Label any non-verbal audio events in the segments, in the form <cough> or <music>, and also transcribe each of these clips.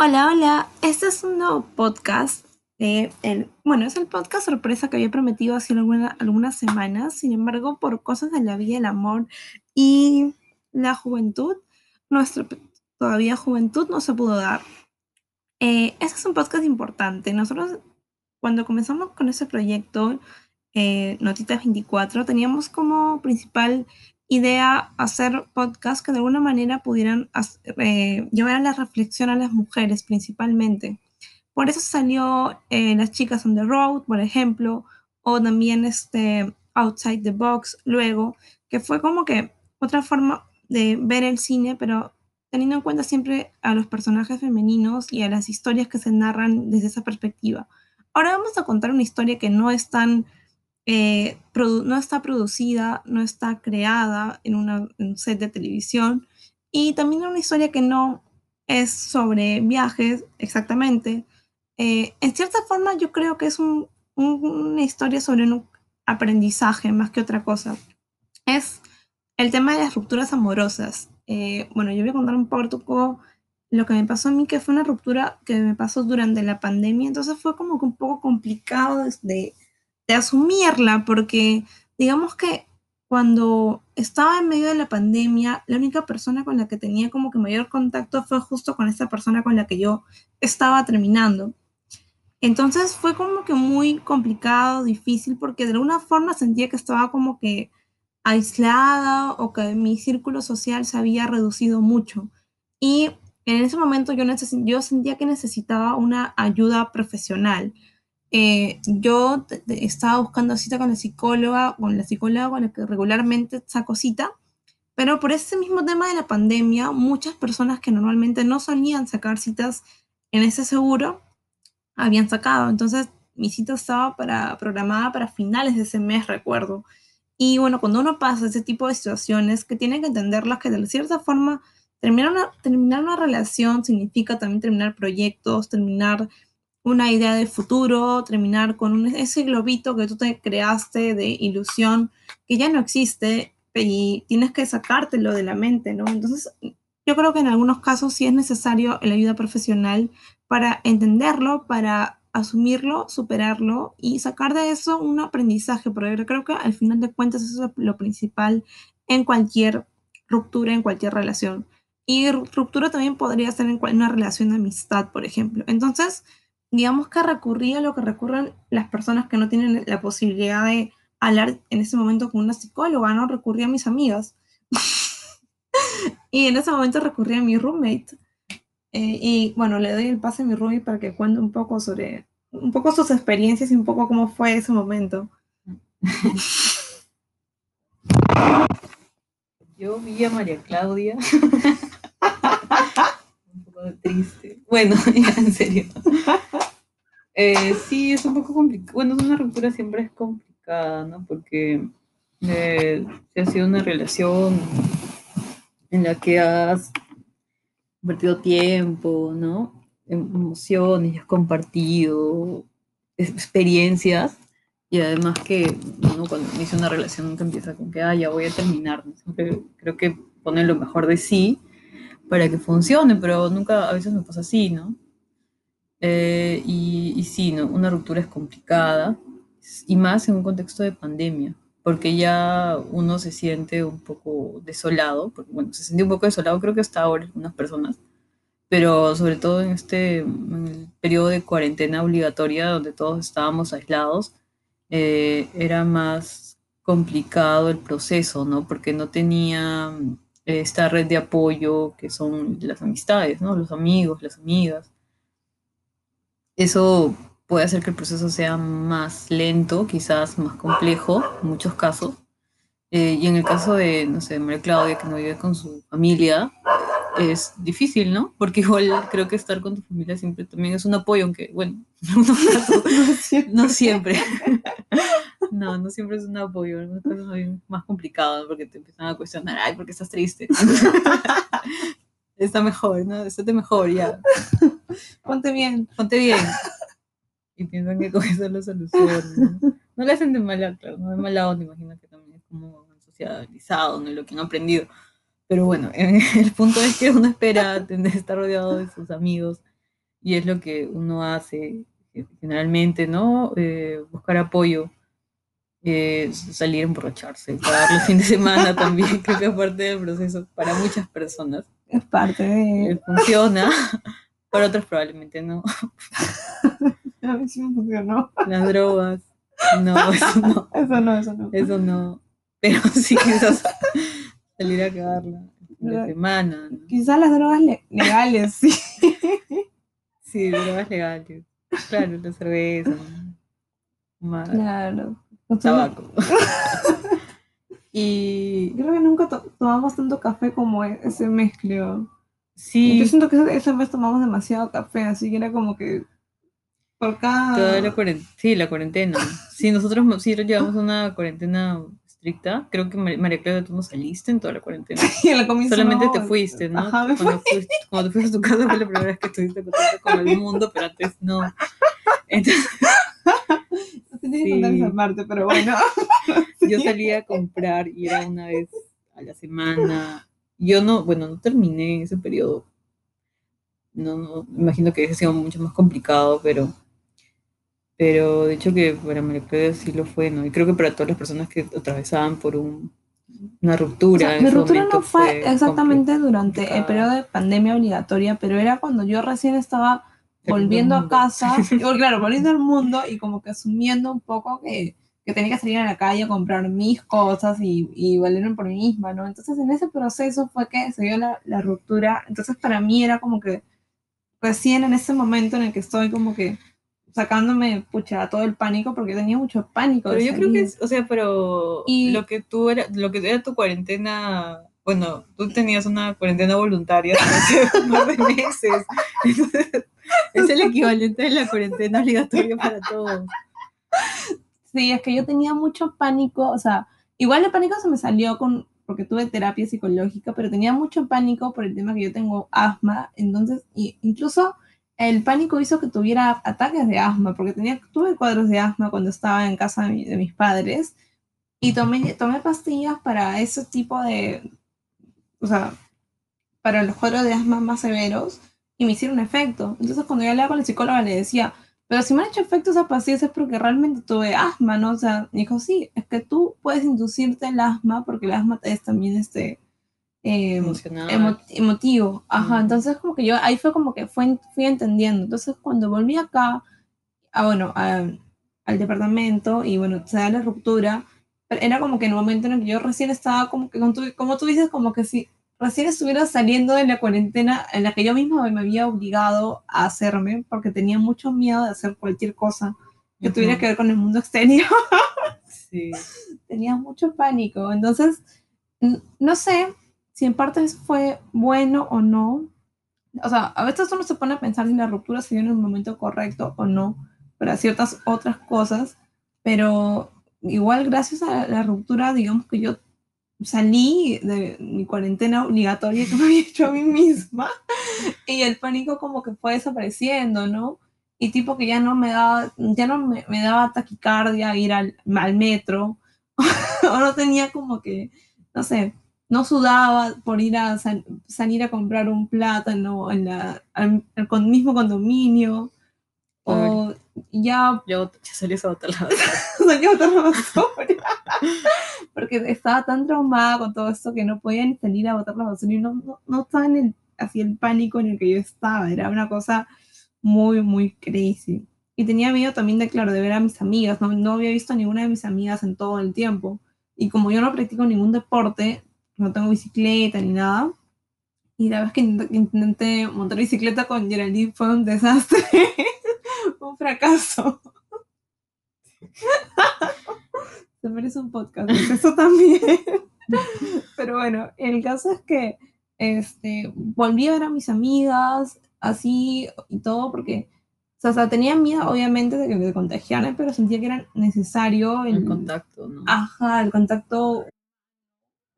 Hola, hola. Este es un nuevo podcast. bueno, es el podcast sorpresa que había prometido hace alguna- algunas semanas. Sin embargo, por cosas de la vida, el amor y la juventud, nuestra todavía juventud no se pudo dar. Eh, este es un podcast importante. Nosotros, cuando comenzamos con ese proyecto, eh, Notitas 24, teníamos como principal idea hacer podcasts que de alguna manera pudieran eh, llevar a la reflexión a las mujeres principalmente. Por eso salió eh, Las chicas on the road, por ejemplo, o también este Outside the Box, luego, que fue como que otra forma de ver el cine, pero teniendo en cuenta siempre a los personajes femeninos y a las historias que se narran desde esa perspectiva. Ahora vamos a contar una historia que no es tan eh, no está producida, no está creada en, una, en un set de televisión y también una historia que no es sobre viajes exactamente. Eh, en cierta forma yo creo que es un- un- una historia sobre un aprendizaje más que otra cosa. Es el tema de las rupturas amorosas. Eh, bueno, yo voy a contar un poco lo que me pasó a mí, que fue una ruptura que me pasó durante la pandemia, entonces fue como que un poco complicado de, de asumirla, porque digamos que cuando estaba en medio de la pandemia, la única persona con la que tenía como que mayor contacto fue justo con esta persona con la que yo estaba terminando. Entonces fue como que muy complicado, difícil, porque de alguna forma sentía que estaba como que aislada o que mi círculo social se había reducido mucho. Y en ese momento yo, yo sentía que necesitaba una ayuda profesional. Eh, yo estaba buscando cita con la psicóloga, con la psicóloga con la que regularmente saco cita, pero por ese mismo tema de la pandemia, muchas personas que normalmente no solían sacar citas en ese seguro, habían sacado. Entonces, mi cita estaba para, programada para finales de ese mes, recuerdo. Y bueno, cuando uno pasa ese tipo de situaciones, que tiene que entenderlas que de cierta forma, terminar una, terminar una relación significa también terminar proyectos, terminar una idea de futuro, terminar con un- ese globito que tú te creaste de ilusión que ya no existe y tienes que sacártelo de la mente, ¿no? Entonces, yo creo que en algunos casos sí es necesario la ayuda profesional para entenderlo, para asumirlo, superarlo y sacar de eso un aprendizaje, porque yo creo que al final de cuentas eso es lo principal en cualquier ruptura, en cualquier relación. Y ru- ruptura también podría ser en una relación de amistad, por ejemplo. Entonces, digamos que recurrí a lo que recurren las personas que no tienen la posibilidad de hablar en ese momento con una psicóloga, ¿no? Recurrí a mis amigas. <laughs> y en ese momento recurrí a mi roommate. Eh, y bueno, le doy el pase a mi roommate para que cuente un poco sobre, un poco sus experiencias y un poco cómo fue ese momento. <laughs> Yo vi a María Claudia. <laughs> un poco triste. Bueno, en serio. Eh, sí, es un poco complicado. Bueno, una ruptura siempre es complicada, ¿no? Porque eh, ha sido una relación en la que has invertido tiempo, ¿no? Em- Emociones, has compartido experiencias. Y además que uno cuando inicia una relación nunca empieza con que, ah, ya voy a terminar. Siempre creo que pone lo mejor de sí para que funcione, pero nunca, a veces me pasa así, ¿no? Eh, y, y sí, ¿no? Una ruptura es complicada, y más en un contexto de pandemia, porque ya uno se siente un poco desolado, porque bueno, se siente un poco desolado, creo que hasta ahora algunas personas, pero sobre todo en este en el periodo de cuarentena obligatoria donde todos estábamos aislados, eh, era más complicado el proceso, ¿no? Porque no tenía mm, esta red de apoyo que son las amistades, ¿no? Los amigos, las amigas. Eso puede hacer que el proceso sea más lento, quizás más complejo en muchos casos. Eh, y en el caso de, no sé, María Claudia, que no vive con su familia, es difícil, ¿no? Porque igual creo que estar con tu familia siempre también es un apoyo, aunque, bueno, en algunos casos no siempre. <laughs> No, no siempre es un apoyo. En algunos casos es más complicado porque te empiezan a cuestionar, ay, ¿por qué estás triste? <laughs> Está mejor, ¿no? Estate mejor, ya. <laughs> Ponte bien. Ponte bien. Y piensan que con eso lo solucionan. ¿no? No le hacen de mala, claro, no de mala onda, imagino que también es como socializado, ¿no? Lo que han aprendido. Pero bueno, <laughs> el punto es que uno espera tener, estar rodeado de sus amigos y es lo que uno hace generalmente, ¿no? Eh, buscar apoyo, eh, salir a emborracharse, para los fines de semana también, <laughs> creo que es parte del proceso para muchas personas. Es parte de... Eh, funciona, <laughs> para otros probablemente no. <laughs> A mí sí me funcionó. Las drogas, no, <laughs> eso no. Eso no, eso no. Eso no. Pero sí, quizás salir a cagarla la semana. ¿no? Quizás las drogas le- legales, sí. Sí, drogas legales. Claro, la cerveza, Claro. tabaco. Y Creo que nunca to- tomamos tanto café como e- ese mes, creo. Yo sí, siento que ese, ese mes tomamos demasiado café, así que era como que por cada... toda la cuarentena. Sí, la cuarentena. Sí, nosotros sí llevamos una cuarentena estricta. Creo que Mar- María Claudia, tú no saliste en toda la cuarentena. <laughs> Al comienzo Solamente no, te fuiste, ¿no? Ajá, me fui. cuando, fuiste, cuando te fuiste a tu casa fue la primera vez que estuviste contacto con el mundo, pero antes no. Entonces, Tenía que contar Sí. esa parte, pero bueno. <laughs> yo salía a comprar y era una vez a la semana. Yo no, bueno, no terminé ese periodo. No, no, imagino que hubiese sido mucho más complicado, pero, pero de hecho que para María Claudia sí lo fue, ¿no? Y creo que para todas las personas que atravesaban por un- una O ruptura. sea, en mi ese ruptura no fue exactamente durante el complicado. periodo de pandemia obligatoria, pero era cuando yo recién estaba volviendo a casa, <laughs> claro, volviendo al mundo y como que asumiendo un poco que, que tenía que salir a la calle a comprar mis cosas y, y valerme por mí misma, ¿no? Entonces en ese proceso fue que se dio la, la ruptura, entonces para mí era como que recién en ese momento en el que estoy como que sacándome, pucha, todo el pánico, porque tenía mucho pánico. Pero yo creo que, es, o sea, pero Y- lo que tú era, lo que era tu cuarentena, bueno, tú tenías una cuarentena voluntaria hace <laughs> de meses. <laughs> Es el equivalente de la cuarentena obligatoria para todos. Sí, es que yo tenía mucho pánico, o sea, igual el pánico se me salió con, porque tuve terapia psicológica, pero tenía mucho pánico por el tema que yo tengo asma, entonces, y incluso el pánico hizo que tuviera ataques de asma, porque tenía, tuve cuadros de asma cuando estaba en casa de, mi- de mis padres, y tomé, tomé pastillas para ese tipo de, o sea, para los cuadros de asma más severos, y me hicieron efecto. Entonces, cuando yo hablaba con la psicóloga, le decía, pero si me han hecho efecto esas pastillas es porque realmente tuve asma, ¿no? O sea, me dijo, sí, es que tú puedes inducirte el asma porque el asma es también este eh, emo- emotivo. Ajá, Mm. entonces como que yo ahí fue como que fue, fui entendiendo. Entonces cuando volví acá, ah, bueno, a- al departamento y bueno, se da la ruptura, era como que en el momento en el que yo recién estaba como que, como tú, dices, como que si recién estuviera saliendo de la cuarentena en la que yo misma me había obligado a hacerme porque tenía mucho miedo de hacer cualquier cosa que tuviera Ujú. que ver con el mundo exterior. <laughs> Sí. tenía mucho pánico. Entonces, no sé si en parte fue bueno o no. O sea, a veces uno se pone a pensar si la ruptura se dio en el momento correcto o no para ciertas otras cosas, pero igual gracias a la ruptura, digamos que yo salí de mi cuarentena obligatoria que me había hecho a mí misma y el pánico como que fue desapareciendo, ¿no? Y tipo que ya no me daba, ya no me, me daba taquicardia ir al, al metro, <laughs> o no tenía como que, no sé, no sudaba por ir a sal- salir a comprar un plátano en la, al, al mismo condominio, o ya Luego ya salías a botar la salió a botar la basura. <laughs> <laughs> Porque estaba tan traumada con todo esto que no podía ni salir a botar la basura y no, no, no estaba en el, así el pánico en el que yo estaba. Era una cosa muy, muy crazy. Y tenía miedo también de, claro, de ver a mis amigas. No, no había visto a ninguna de mis amigas en todo el tiempo. Y como yo no practico ningún deporte, no tengo bicicleta ni nada. Y la vez que int- intenté montar bicicleta con Geraldine fue un desastre. <laughs> un fracaso. <laughs> Se merece un podcast, pues, eso también. Pero bueno, el caso es que este, volví a ver a mis amigas, así y todo, porque o sea, o sea, tenía miedo, obviamente, de que me contagiaran, pero sentía que era necesario el, el contacto, ¿no? Ajá, el contacto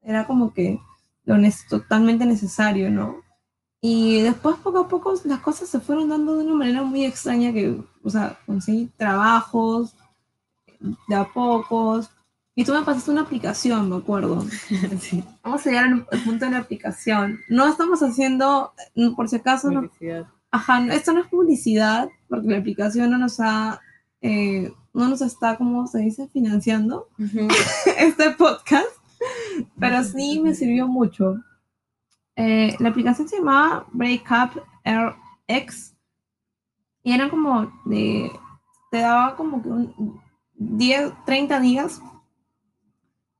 era como que lo ne- totalmente necesario, ¿no? Y después, poco a poco, las cosas se fueron dando de una manera muy extraña que, o sea, conseguí trabajos de a pocos. Y tú me pasaste una aplicación, me acuerdo. <laughs> sí, Vamos a llegar al punto de la aplicación. No estamos haciendo, por si acaso, no. Ajá, esto no es publicidad, porque la aplicación no nos ha, eh, no nos está, como se dice, financiando <laughs> este podcast, pero sí me sirvió mucho. Eh, la aplicación se llamaba Breakup RX y era como de, te daba como que un 10, 30 días.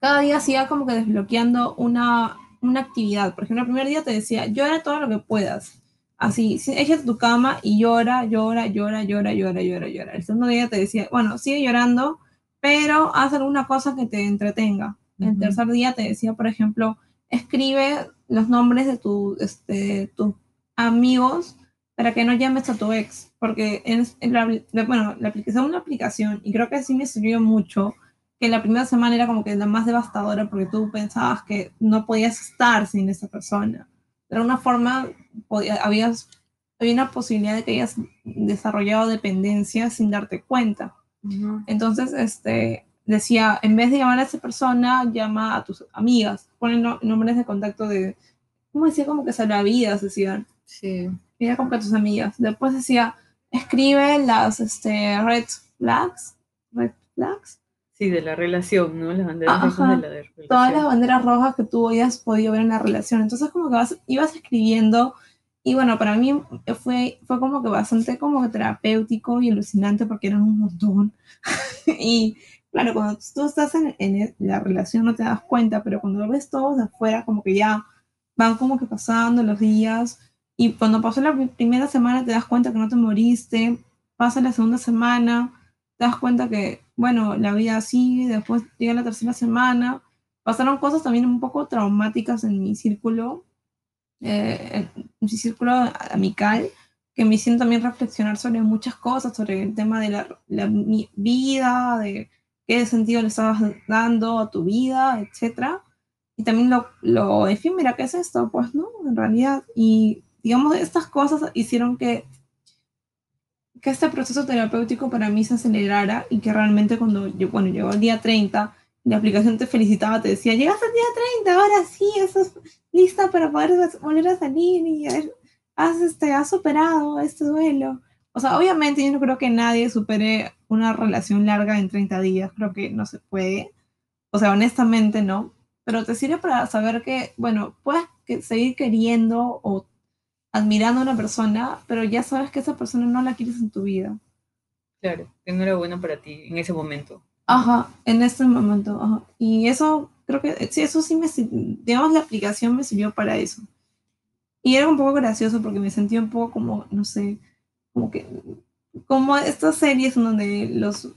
Cada día se iba como que desbloqueando una, una actividad. Por ejemplo, el primer día te decía, llora todo lo que puedas. Así, échate tu cama y llora, llora, llora, llora, llora, llora, llora. El segundo día te decía, bueno, sigue llorando, pero haz alguna cosa que te entretenga. El tercer día te decía, por ejemplo, escribe los nombres de tu, este, tus amigos para que no llames a tu ex, porque en, la, bueno, la aplicación una aplicación y creo que sí me sirvió mucho, que la primera semana era como que la más devastadora porque tú pensabas que no podías estar sin esa persona. De alguna forma habías, había una posibilidad de que hayas desarrollado dependencia sin darte cuenta. Entonces, este, decía, en vez de llamar a esa persona, llama a tus amigas, ponen nombres de contacto de, ¿cómo decía? Como que salvavidas, decían. Sí mira con tus amigas. Después decía, escribe las este, red flags. Red flags. Sí, de la relación, ¿no? Las banderas rojas de la relación. Todas las banderas rojas que tú hayas podido ver en la relación. Entonces como que vas, ibas escribiendo y bueno, para mí fue, fue como que bastante como que terapéutico y alucinante porque eran un montón. <laughs> y claro, cuando tú estás en, en, la relación no te das cuenta, pero cuando lo ves todo de afuera, como que ya van como que pasando los días y cuando pasó la primera semana te das cuenta que no te moriste, pasa la segunda semana, te das cuenta que, bueno, la vida sigue, después llega la tercera semana. Pasaron cosas también un poco traumáticas en mi círculo, eh, en mi círculo amical, que me hicieron también reflexionar sobre muchas cosas, sobre el tema de la, vida, de qué sentido le estabas dando a tu vida, etc. Y también lo, lo efímera que es esto, pues, ¿no? En realidad, y digamos, estas cosas hicieron que, que este proceso terapéutico para mí se acelerara y que realmente cuando, bueno, llegó el día 30, la aplicación te felicitaba, te decía, llegaste al día 30, ahora sí, estás lista para poder volver a salir y has, este, has superado este duelo. O sea, obviamente yo no creo que nadie supere una relación larga en 30 días, creo que no se puede. O sea, honestamente no. Pero te sirve para saber que, bueno, puedes seguir queriendo o admirando a una persona, pero ya sabes que esa persona no la quieres en tu vida. Claro, que no era bueno para ti en ese momento. Ajá, en ese momento, ajá. Y eso, creo que, sí, eso sí me, digamos, la aplicación me sirvió para eso. Y era un poco gracioso porque me sentía un poco como, no sé, como que, como estas series donde los,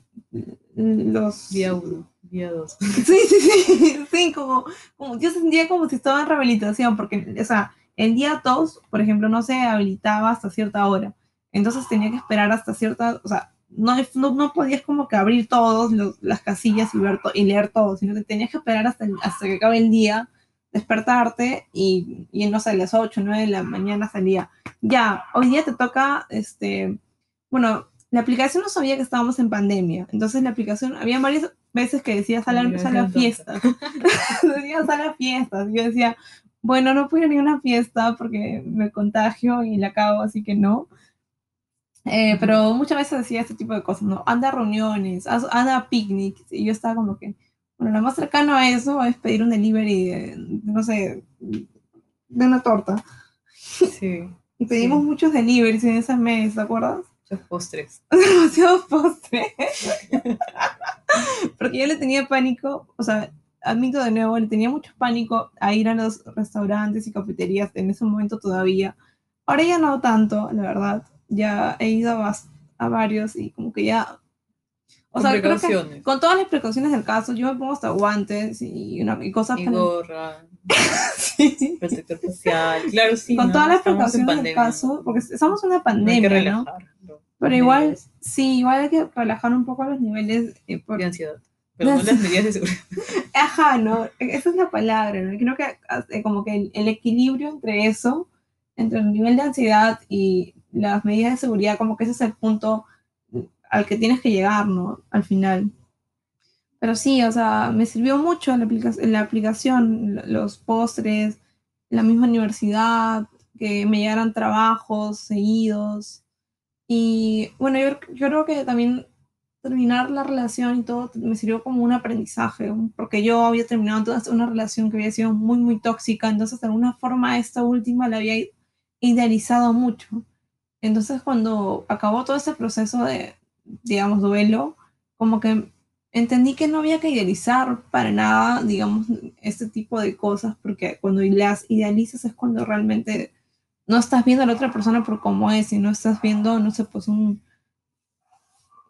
los... Día uno, día dos. <laughs> Sí, sí, sí, sí, como, como, yo sentía como si estaba en rehabilitación, porque, o sea, el día 2, por ejemplo, no se habilitaba hasta cierta hora. Entonces tenía que esperar hasta cierta, o sea, no, no, podías como que abrir todas las casillas y, ver y leer todo, sino que tenías que esperar hasta, hasta que acabe el día, despertarte y, y, no sé, a las 8, 9 de la mañana salía. Ya, hoy día te toca, este, bueno, la aplicación no sabía que estábamos en pandemia, entonces la aplicación, había varias veces que decía sal a, fiestas, <laughs> decía sal a fiestas, yo decía, bueno, no pude ir a una fiesta porque me contagio y la acabo, así que no. Eh, pero muchas veces decía este tipo de cosas, ¿no? Anda a reuniones, anda a picnics, y yo estaba como que, bueno, lo más cercano a eso es pedir un delivery de, no sé, de una torta. Sí. <laughs> y pedimos muchos deliveries en ese mes, ¿te acuerdas? Muchos postres. <laughs> Demasiados postres. <laughs> Porque yo le tenía pánico, o sea, admito de nuevo, le tenía mucho pánico a ir a los restaurantes y cafeterías en ese momento todavía. Ahora ya no tanto, la verdad. Ya he ido a, a varios y como que ya... O sea, creo que con todas las precauciones del caso, yo me pongo hasta guantes y, una, y cosas... Y gorra. <laughs> sí. Protector facial. Claro, sí. Con todas las precauciones del caso, porque estamos en una pandemia, ¿no? Pero igual, sí, igual hay que relajar un poco los niveles eh, por... de ansiedad pero no <laughs> las medidas de seguridad. Ajá, no, esa es la palabra, ¿no? Creo que eh, como que el, equilibrio entre eso, entre el nivel de ansiedad y las medidas de seguridad, como que ese es el punto al que tienes que llegar, ¿no? Al final. Pero sí, o sea, me sirvió mucho la, la aplicación, los postres, la misma universidad, que me llegaran trabajos seguidos. Y bueno, yo, yo creo que también terminar la relación y todo me sirvió como un aprendizaje, porque yo había terminado toda una relación que había sido muy, muy tóxica, entonces de alguna forma esta última la había idealizado mucho. Entonces cuando acabó todo ese proceso de, digamos, duelo, como que entendí que no había que idealizar para nada, digamos, este tipo de cosas, porque cuando las idealizas es cuando realmente no estás viendo a la otra persona por cómo es, y no estás viendo, no sé, pues un,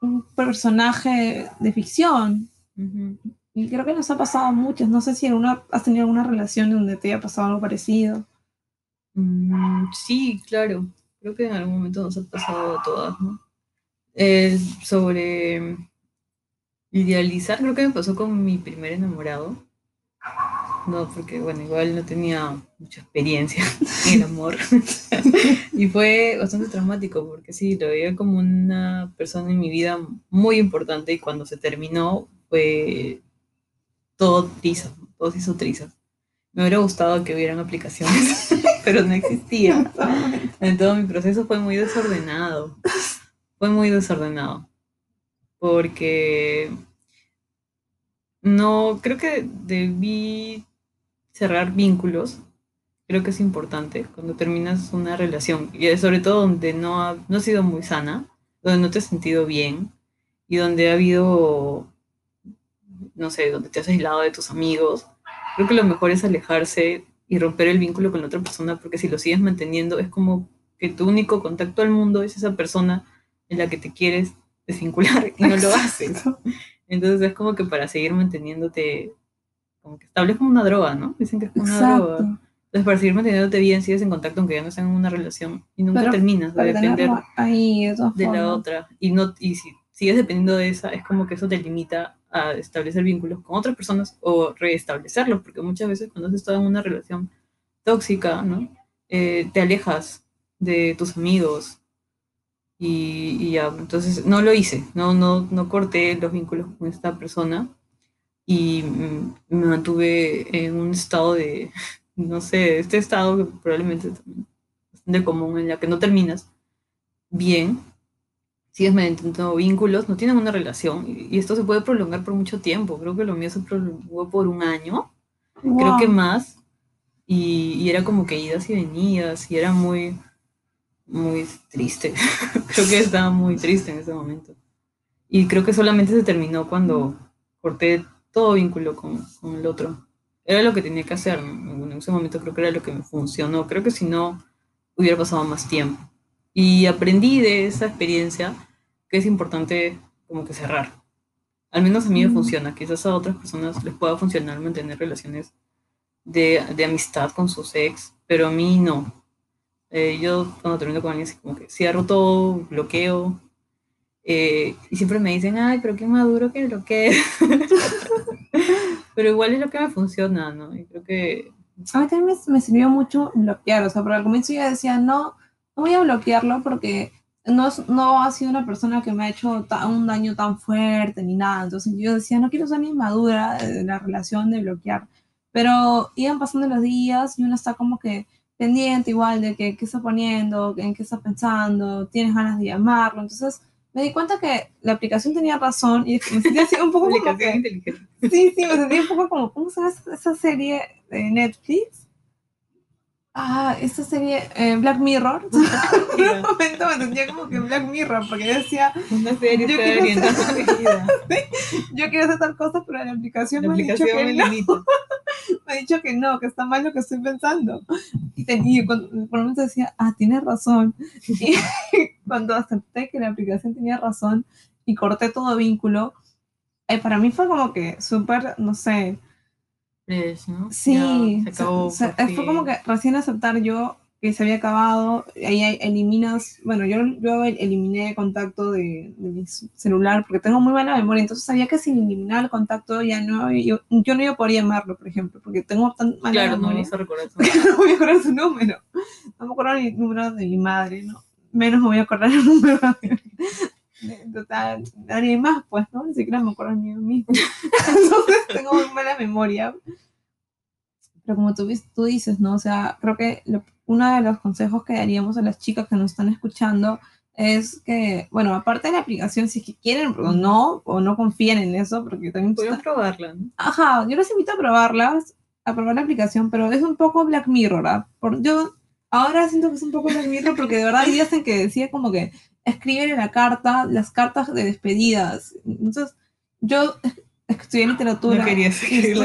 un personaje de ficción. Y creo que nos ha pasado a muchos. No sé si alguna, has tenido alguna relación donde te haya pasado algo parecido. Mm, sí, claro. Creo que en algún momento nos ha pasado a todas, ¿no? Eh, sobre idealizar, creo que me pasó con mi primer enamorado. No, porque bueno, igual no tenía mucha experiencia <laughs> en el amor. <laughs> y fue bastante traumático porque sí, lo veía como una persona en mi vida muy importante y cuando se terminó fue todo trizas, todo se hizo trizas. Me hubiera gustado que hubieran aplicaciones, <laughs> pero no existían. Entonces mi proceso fue muy desordenado. Fue muy desordenado. Porque no, creo que debí cerrar vínculos, creo que es importante cuando terminas una relación, y sobre todo donde no ha, no ha sido muy sana, donde no te has sentido bien y donde ha habido, no sé, donde te has aislado de tus amigos. Creo que lo mejor es alejarse y romper el vínculo con la otra persona, porque si lo sigues manteniendo es como que tu único contacto al mundo es esa persona en la que te quieres desvincular y no lo <laughs> haces. Entonces es como que para seguir manteniéndote como que estable como una droga, ¿no? Dicen que es como una droga. Entonces, para seguir manteniéndote bien, sigues en contacto aunque ya no estén en una relación y nunca terminas de depender ahí, de, la otra. Y, no, y si sigues dependiendo de esa, es como que eso te limita a establecer vínculos con otras personas o reestablecerlos, porque muchas veces cuando has estado en una relación tóxica, ¿no? Eh, te alejas de tus amigos y, y, ya, entonces no lo hice, no, no, no corté los vínculos con esta persona y mm, me mantuve en un estado de, <laughs> no sé, este estado que probablemente es bastante común, en la que no terminas bien, sigues manteniendo vínculos, no tienen una relación, y, esto se puede prolongar por mucho tiempo. Creo que lo mío se prolongó por un año, creo que más, y, y, era como que idas y venidas, y era muy, muy triste. creo que estaba muy triste en ese momento. Y creo que solamente se terminó cuando corté todo vínculo con, con, el otro. Era lo que tenía que hacer. En ese momento creo que era lo que me funcionó. Creo que si no, hubiera pasado más tiempo. Y aprendí de esa experiencia que es importante como que cerrar. Al menos a mí me mm. funciona. Quizás a otras personas les pueda funcionar mantener relaciones de, de amistad con sus ex, pero a mí no. Eh, yo cuando termino con alguien, como que cierro todo, bloqueo, eh, y siempre me dicen, ay, pero qué maduro que lo que <laughs> Pero igual es lo que me funciona, ¿no? Y creo que... A mí también me, sirvió mucho bloquear, o sea, por al comienzo yo decía, no, no voy a bloquearlo porque no, no ha sido una persona que me ha hecho un daño tan fuerte ni nada. Entonces yo decía, no quiero ser ni madura de la relación de bloquear. Pero iban pasando los días y uno está como que pendiente igual de que, qué está poniendo, en qué está pensando, tienes ganas de llamarlo. Entonces me di cuenta que la aplicación tenía razón y me sentía así un poco como que, Sí, sí, me sentía un poco como, ¿cómo se llama esa serie de Netflix? Ah, esta serie eh, Black Mirror. <laughs> en un momento me sentía como que Black Mirror, porque yo decía. Una serie yo quiero, hacer, <laughs> yo quiero hacer tal cosa, pero la aplicación, me, ha dicho que no. <laughs> me ha dicho que no, que está mal lo que estoy pensando. Y, tenía, por un momento decía, ah, tienes razón. Y cuando acepté que la aplicación tenía razón y corté todo vínculo, eh, para mí fue como que súper, no sé Sí, fue como que recién aceptar yo que se había acabado, ahí eliminas, bueno, yo, yo eliminé contacto de, mi celular porque tengo muy mala memoria, entonces sabía que sin eliminar el contacto ya no, yo, yo no iba a poder llamarlo, por ejemplo, porque tengo tan mala claro, memoria. no, recordar <laughs> no voy a acordar su número, no me acuerdo ni el número de mi madre, no, menos me voy a acordar el <laughs> número de, <laughs> total, nadie más, pues, ¿no? Ni siquiera me acuerdo ni de mí. <laughs> Entonces tengo muy mala memoria. Pero como tú, tú dices, ¿no? O sea, creo que uno de los consejos que daríamos a las chicas que nos están escuchando es que, bueno, aparte de la aplicación, si es que quieren o no, o no confían en eso, porque también... Pueden probarla, ¿no? Ajá, yo les invito a probarlas, a probar la aplicación, pero es un poco Black Mirror, ¿ah? Por, yo ahora siento que es un poco Black Mirror porque de verdad hay días en que decía como que escriben la carta, las cartas de despedidas. Entonces, yo estudié literatura. No quería escribir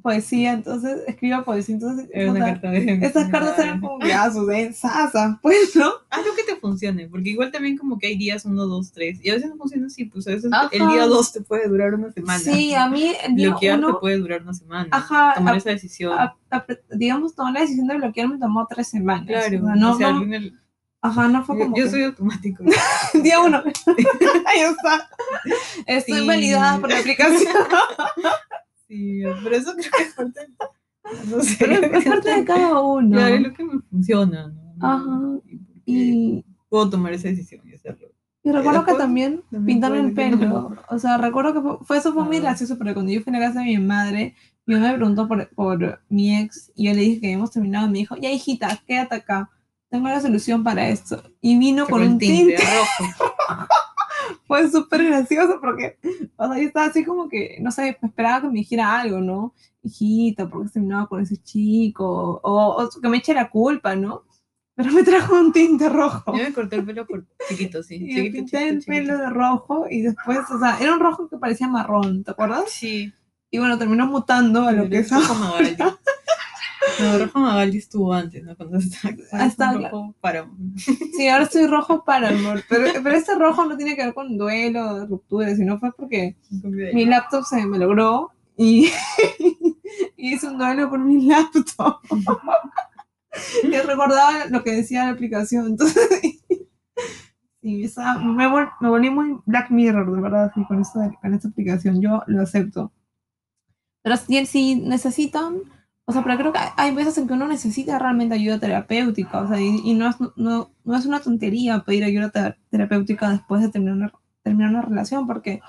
poesía, entonces escribo poesía, entonces Era una carta de- esas cartas eran como que ah, sus sasa, pues, ¿no? Haz lo que te funcione, porque igual también como que hay días uno, dos, tres, y a veces no funciona así, pues a veces Ajá. el día dos te puede durar una semana. Sí, a mí el día Bloquear te uno, puede durar una semana. Ajá, Tomar a- esa decisión. a- a- digamos, tomar la decisión de bloquear me tomó tres semanas. claro, O sea, no, o sea, no- al final- ajá, no fue como yo que- soy automático. <laughs> día uno. <laughs> Ahí está. Estoy Sí. validada por la aplicación. <laughs> sí, pero eso creo que es parte, no sé. Pero es parte de cada uno. Claro, es lo que me funciona, ¿no? Ajá. Y, puedo tomar esa decisión y hacerlo. y recuerdo que también también pintarme el pelo. O sea, recuerdo que fue, fue- eso fue muy gracioso porque cuando yo fui a la casa de mi madre, mi mamá me preguntó por, por mi ex y yo le dije que habíamos terminado. y Me dijo, ya hijita, quédate acá. Tengo la solución para esto. Y vino con un tinte. rojo. <laughs> Fue súper gracioso porque, o sea, yo estaba así como que, no sé, esperaba que me dijera algo, ¿no? Hijita, ¿por qué has terminado con ese chico? O, o que me eche la culpa, ¿no? Pero me trajo un tinte rojo. Yo me corté el pelo por chiquito, sí. <laughs> Y chiquito, pinté chiquito, el pelo chiquito. de rojo y después, o sea, era un rojo que parecía marrón, ¿te acuerdas? Sí. Y bueno, terminó mutando a lo que es Magaldi. No, rojo Magaldi estuvo antes, ¿no? Cuando estaba está, rojo para. Sí, ahora estoy rojo para amor. Pero, pero este rojo no tiene que ver con duelo, ruptura, sino fue porque mi laptop se me logró y, y <laughs> hice un duelo por mi laptop. <laughs> y recordaba lo que decía la aplicación. Entonces, <laughs> sí, esa- me, vol- me volví muy Black Mirror, de verdad, sí, con, esto de- con esta aplicación. Yo lo acepto. Pero si, si necesitan, o sea, pero creo que hay- veces en que uno necesita realmente ayuda terapéutica, o sea, y, y no, es, no, no es una tontería pedir ayuda ter- terapéutica después de terminar una, terminar una relación, porque,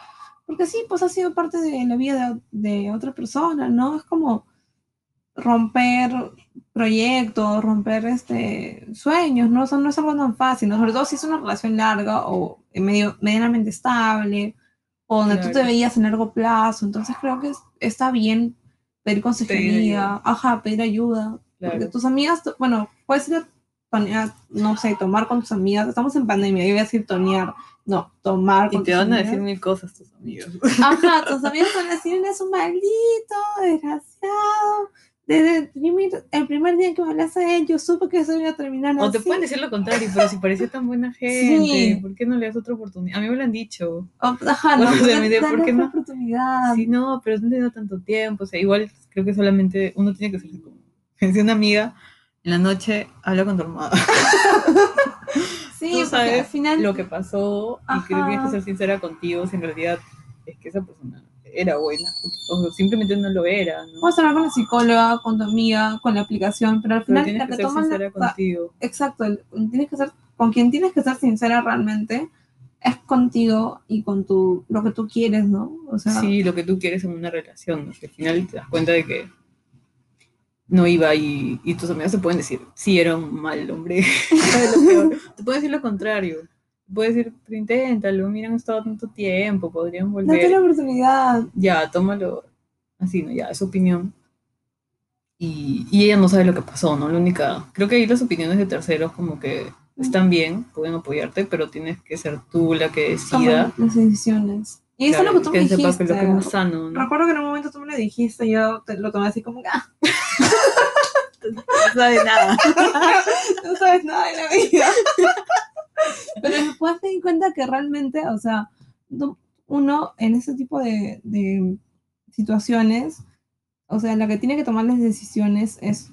porque sí, pues ha sido parte de la vida de, de otra persona, ¿no? Es como romper proyectos, romper este, sueños, ¿no? O sea, no es algo tan fácil, ¿no? Sobre todo si es una relación larga o medio, medianamente estable, o donde tú te veías en largo plazo, entonces creo que es- está bien pedir consejería, ajá, pedir ayuda, porque tus amigas, bueno, puedes ir a tonear, no sé, tomar con tus amigas, estamos en pandemia, yo iba a decir tonear, no, tomar Y con te tus van a decir mil cosas tus amigos. Ajá, tus <laughs> amigos van a decir, eres un maldito, desgraciado. Desde el primer, el primer día que me hablaste de él, yo supe que eso iba a terminar O te pueden decir lo contrario, pero si parecía tan buena <laughs> gente, Sí. ¿por qué no le das otra oportunidad? A mí me lo han dicho. Ajá, no, O sea, porque me dio, dale ¿por qué no? oportunidad. Sí, no, pero no te da tanto tiempo. O sea, igual creo que solamente uno tiene que ser como. <laughs> Decía una amiga, en la noche habla con tu almohada. <laughs> Sí, Tú sabes al final, lo que pasó y que tienes que ser sincera contigo si en realidad es que esa persona era buena o simplemente no lo era, ¿no? puedes hablar con la psicóloga, con tu amiga, con la aplicación, pero al Pero final tienes la que ser sincera la, contigo. exacto, tienes que ser, con quien tienes que ser sincera realmente es contigo y con tu, lo que tú quieres, ¿no? O sea, Sí, lo que tú quieres en una relación, ¿no? Que al final te das cuenta de que no iba y, y tus amigas te pueden decir, sí, era un mal hombre, era <laughs> lo peor. Te pueden decir lo contrario. Te pueden decir, inténtalo, mira, han estado tanto tiempo, podrían date volver. la oportunidad. ya, tómalo así, ¿no? Ya, es su opinión. Y, y ella no sabe lo que pasó, ¿no? La única, creo que ahí las opiniones de terceros como que están bien, pueden apoyarte, pero tienes que ser tú la que decida. Toma las decisiones. Y eso claro, es lo que tú me dijiste. que lo que es sano, ¿no? Recuerdo que en un momento tú me lo dijiste y yo te lo tomé así como ah, <laughs> <laughs> No sabe nada. <laughs> no sabes nada de la vida. Pero después me di cuenta que realmente, o sea, uno en ese tipo de, de situaciones, o sea, la que tiene que tomar las decisiones es,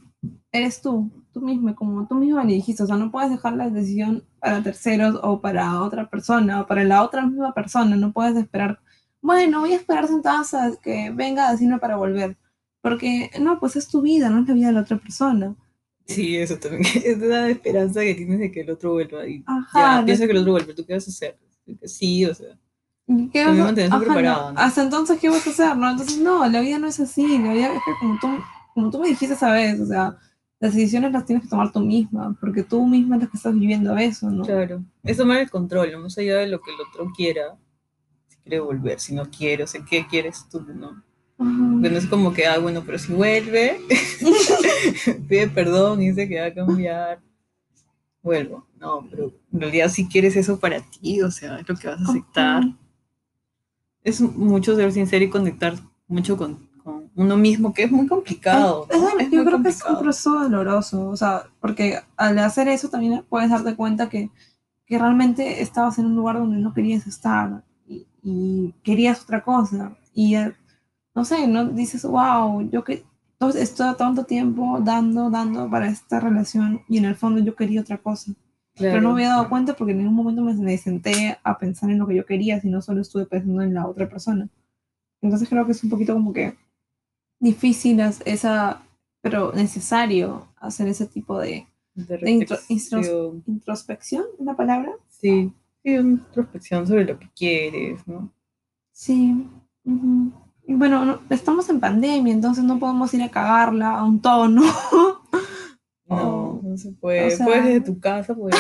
eres tú, tú mismo, como tú mismo me dijiste, o sea, no puedes dejar la decisión para terceros o para otra persona o para la otra misma persona, no puedes esperar, bueno, voy a esperar sentada hasta que venga a decirme para volver, porque no, pues es tu vida, no es la vida de la otra persona. Sí, eso también. <laughs> Es la esperanza que tienes de que el otro vuelva. Y Ajá, ya, no- piensa que el otro vuelve. ¿Tú qué vas a hacer? Sí, o sea. ¿Y ¿Qué vas a- Ajá, preparado, no. Hasta entonces, ¿qué vas a hacer? No? Entonces, no, la vida no es así. La vida es que como tú, como tú me dijiste esa vez, o sea, las decisiones las tienes que tomar tú misma, porque tú misma es la que estás viviendo eso, ¿no? Claro, es tomar el control, ¿no? más allá de lo que el otro quiera, si quiere volver, si no quiere, o sea, ¿qué quieres tú, no? Porque no es como que, ah, bueno, pero si vuelve, <laughs> pide perdón y dice que va a cambiar, vuelvo. No, pero en realidad si quieres eso para ti, o sea, es lo que vas a aceptar. Es mucho ser sincero y conectar mucho con, con uno mismo, que es muy complicado. Es- ¿no? es- Es yo muy creo que es un proceso doloroso, o sea, porque al hacer eso también puedes darte cuenta que, que realmente estabas en un lugar donde no querías estar y, y querías otra cosa. Y eh, no sé, no dices, wow, yo que entonces estoy tanto tiempo dando, dando para esta relación y en el fondo yo quería otra cosa. Pero no me había dado cuenta porque en ningún momento me, me senté a pensar en lo que yo quería, sino solo estuve pensando en la otra persona. Entonces creo que es un poquito como que difícil esa, pero necesario hacer ese tipo de De de intro- reflexión. introspección, ¿es la palabra? Sí, introspección sobre lo que quieres, ¿no? Sí. Y bueno, no- estamos en pandemia, entonces no podemos ir a cagarla a un tono. <laughs> No, no se puede. O sea- puedes desde tu casa, puedes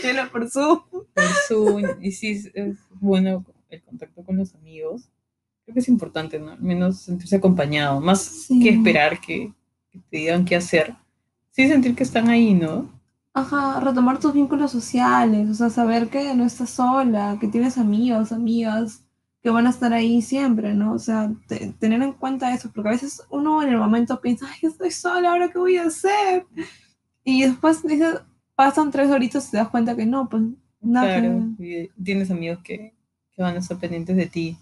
Chela <laughs> por Zoom. por Zoom. Y sí, es, es bueno el contacto con los amigos. Creo que es importante, ¿no? Al menos sentirse acompañado, más Sí. que esperar que, que te digan qué hacer. Sí, sentir que están ahí, ¿no? Ajá, retomar tus vínculos sociales, o sea, saber que no estás sola, que tienes amigos, amigas que van a estar ahí siempre, ¿no? O sea, te- tener en cuenta eso, porque a veces uno en el momento piensa, ay, estoy sola, ¿ahora qué voy a hacer? Y después dices, pasan tres horitas y te das cuenta que no, pues nada. Claro. Tienes amigos que, que van a estar pendientes de ti.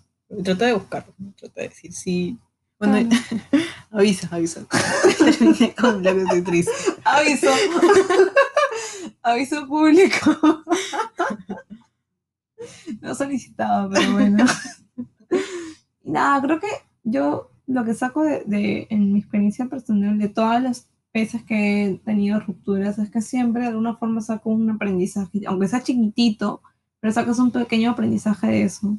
Trata de buscarlos, ¿no? Trata de decir sí. Bueno, Claro. <laughs> avisa, avisa. <laughs> Con la que estoy triste. Aviso. <laughs> Aviso público. <laughs> No solicitaba, pero bueno. <laughs> Nada, creo que yo lo que saco de, de- en mi experiencia personal de todas las veces que he tenido rupturas es que siempre de alguna forma saco un aprendizaje, aunque sea chiquitito, pero sacas un pequeño aprendizaje de eso.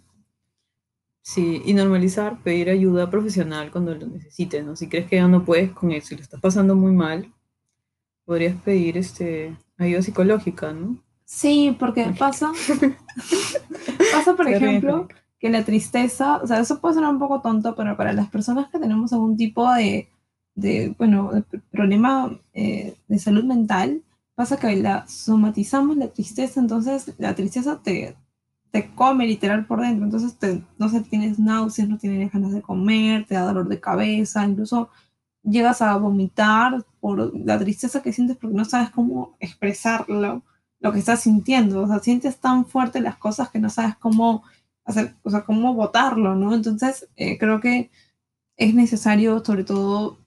Sí, y normalizar, pedir ayuda profesional cuando lo necesites, ¿no? Si crees que ya no puedes con eso y lo estás pasando muy mal, podrías pedir este, ayuda psicológica, ¿no? Sí, porque pasa, <laughs> pasa por ejemplo, que la tristeza, o sea, eso puede sonar un poco tonto, pero para las personas que tenemos algún tipo de, de bueno, de problema eh, de salud mental, pasa que la somatizamos la tristeza, entonces la tristeza te, te come literal por dentro, entonces te, no sé, tienes náuseas, no tienes ganas de comer, te da dolor de cabeza, incluso llegas a vomitar por la tristeza que sientes porque no sabes cómo expresarlo, lo que estás sintiendo, o sea, sientes tan fuerte las cosas que no sabes cómo hacer, o sea, cómo votarlo, ¿no? Entonces, eh, creo que es necesario, sobre todo,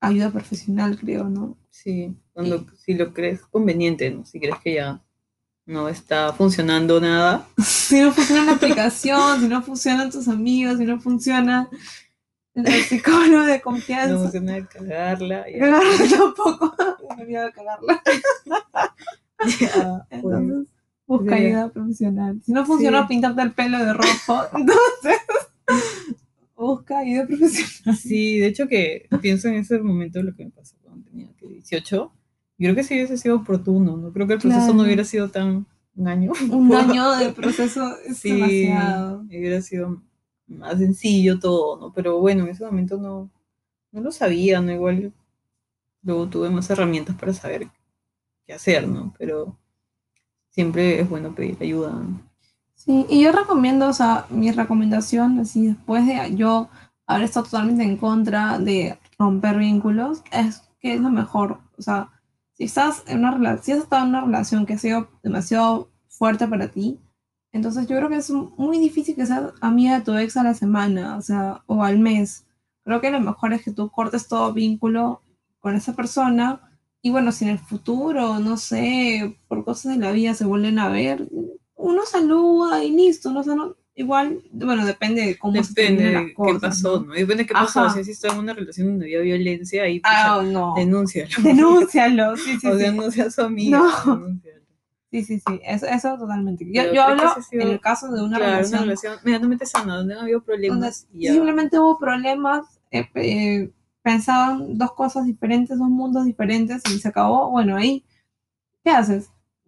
ayuda profesional, creo, ¿no? Sí, cuando, si lo crees conveniente, ¿no? Si crees que ya no está funcionando nada, <laughs> Si no funciona la aplicación, si no funcionan tus amigos, si no funciona el psicólogo de no confianza. funciona de cagarla, ya, Cagarla tampoco, <laughs> me miedo a cagarla. <laughs> <laughs> pues, Entonces, busca ayuda profesional. Si no funciona Sí. pintarte el pelo de rojo, <laughs> entonces busca ayuda profesional. Sí, de hecho que pienso en ese momento lo que me pasó cuando tenía que 18. Yo creo que sí hubiese sido oportuno, ¿no? Creo que el proceso Claro. no hubiera sido tan un año. <laughs> Un año de proceso es Sí, demasiado. hubiera sido más sencillo todo, ¿no? Pero bueno, en ese momento no, no lo sabía, ¿no? Igual luego tuve más herramientas para saber qué hacer, ¿no? Pero siempre es bueno pedir ayuda. Sí, y yo recomiendo, o sea, mi recomendación, así después de yo haber estado totalmente en contra de romper vínculos, es que es lo mejor. O sea, si estás en una relación, si has estado en una relación que ha sido demasiado fuerte para ti, entonces yo creo que es muy difícil que seas amiga de tu ex a la semana, o sea, o al mes. Creo que lo mejor es que tú cortes todo vínculo con esa persona. Y bueno, si en el futuro, no sé, por cosas de la vida se vuelven a ver, uno saluda y listo, no, o sea, no- igual, bueno, depende de cómo se Depende terminen las qué pasó, ¿no? Depende de qué pasó. Ajá. Si está en una relación donde había violencia, ahí pues, Ah, no. denúncialo. <laughs> <laughs> Denúncialo, sí, sí, O sí. denuncia a su amiga. No. denúncialo. Sí, sí, sí, eso, eso totalmente. Yo, yo hablo sido- en el caso de una claro, relación una relación medianamente sana, donde no ha habido donde problemas. y ya. simplemente hubo problemas, eh, eh, pensaban dos cosas diferentes, dos mundos diferentes y se acabó, bueno, ahí, ¿qué haces?